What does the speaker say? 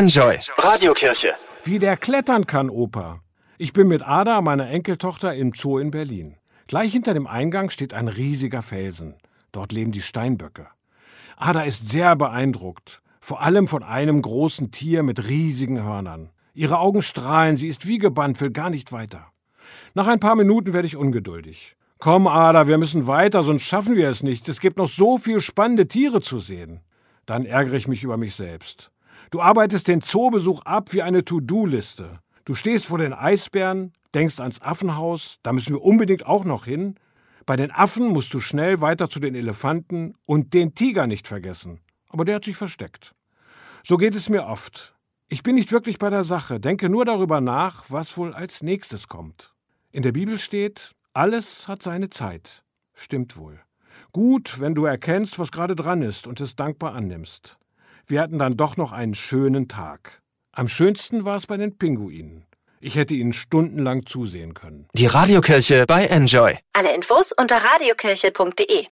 Enjoy Radiokirche. Wie der klettern kann, Opa. Ich bin mit Ada, meiner Enkeltochter, im Zoo in Berlin. Gleich hinter dem Eingang steht ein riesiger Felsen. Dort leben die Steinböcke. Ada ist sehr beeindruckt, vor allem von einem großen Tier mit riesigen Hörnern. Ihre Augen strahlen, sie ist wie gebannt, will gar nicht weiter. Nach ein paar Minuten werde ich ungeduldig. Komm, Ada, wir müssen weiter, sonst schaffen wir es nicht. Es gibt noch so viel spannende Tiere zu sehen. Dann ärgere ich mich über mich selbst. Du arbeitest den Zoobesuch ab wie eine To-Do-Liste. Du stehst vor den Eisbären, denkst ans Affenhaus, da müssen wir unbedingt auch noch hin. Bei den Affen musst du schnell weiter zu den Elefanten und den Tiger nicht vergessen. Aber der hat sich versteckt. So geht es mir oft. Ich bin nicht wirklich bei der Sache, denke nur darüber nach, was wohl als nächstes kommt. In der Bibel steht, alles hat seine Zeit. Stimmt wohl. Gut, wenn du erkennst, was gerade dran ist und es dankbar annimmst. Wir hatten dann doch noch einen schönen Tag. Am schönsten war es bei den Pinguinen. Ich hätte ihnen stundenlang zusehen können. Die Radiokirche bei Enjoy. Alle Infos unter radiokirche.de